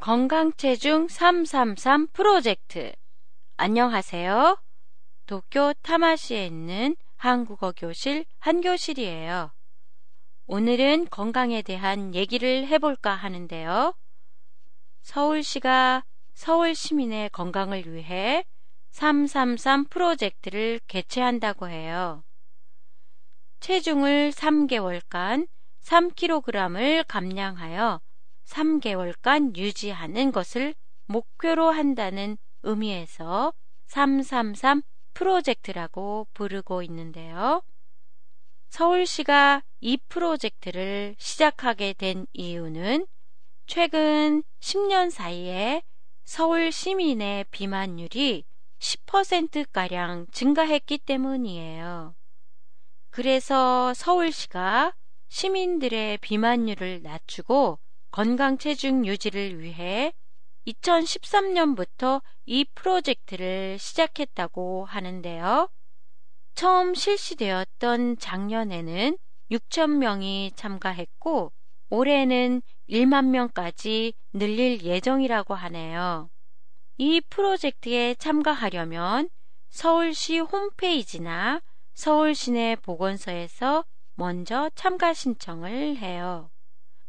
건강체중 333 프로젝트. 안녕하세요. 도쿄 타마시에 있는 한국어 교실 한교실이에요. 오늘은 건강에 대한 얘기를 해볼까 하는데요. 서울시가 서울 시민의 건강을 위해 333 프로젝트를 개최한다고 해요. 체중을 3개월간 3kg을 감량하여 3개월간 유지하는 것을 목표로 한다는 의미에서 333 프로젝트라고 부르고 있는데요. 서울시가 이 프로젝트를 시작하게 된 이유는 최근 10년 사이에 서울 시민의 비만율이 10%가량 증가했기 때문이에요. 그래서 서울시가 시민들의 비만율을 낮추고 건강 체중 유지를 위해 2013년부터 이 프로젝트를 시작했다고 하는데요. 처음 실시되었던 작년에는 6천 명이 참가했고 올해는 1만 명까지 늘릴 예정이라고 하네요. 이 프로젝트에 참가하려면 서울시 홈페이지나 서울시내 보건소에서 먼저 참가 신청을 해요.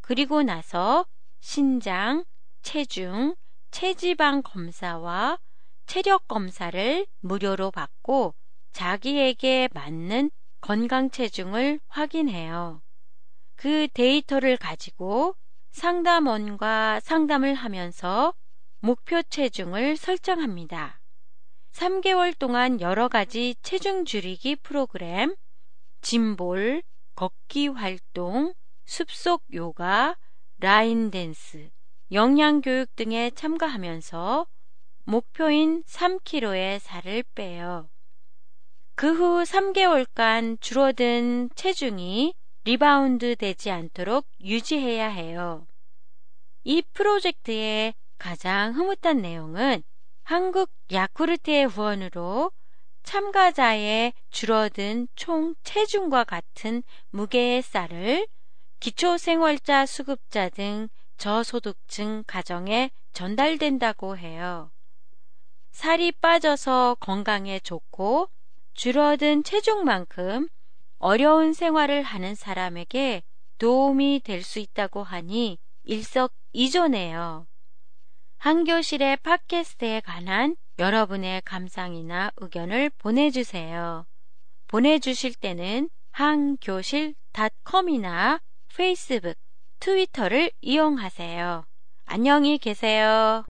그리고 나서 신장, 체중, 체지방 검사와 체력 검사를 무료로 받고 자기에게 맞는 건강 체중을 확인해요. 그 데이터를 가지고 상담원과 상담을 하면서 목표 체중을 설정합니다. 3개월 동안 여러 가지 체중 줄이기 프로그램, gym ball, 걷기 활동, 숲속 요가, line dance, 영양 교육 등에 참가하면서 목표인 3kg의 살을 빼요. 그 후 3개월간 줄어든 체중이 리바운드 되지 않도록 유지해야 해요. 이 프로젝트의 가장 흐뭇한 내용은 한국 야쿠르트의 후원으로 참가자의 줄어든 총 체중과 같은 무게의 쌀을 기초생활자 수급자 등 저소득층 가정에 전달된다고 해요. 살이 빠져서 건강에 좋고 줄어든 체중만큼 어려운 생활을 하는 사람에게 도움이 될 수 있다고 하니 일석이조네요. 한교실의 팟캐스트에 관한 여러분의 감상이나 의견을 보내주세요. 보내주실 때는 한교실닷컴이나 페이스북, 트위터를 이용하세요. 안녕히 계세요.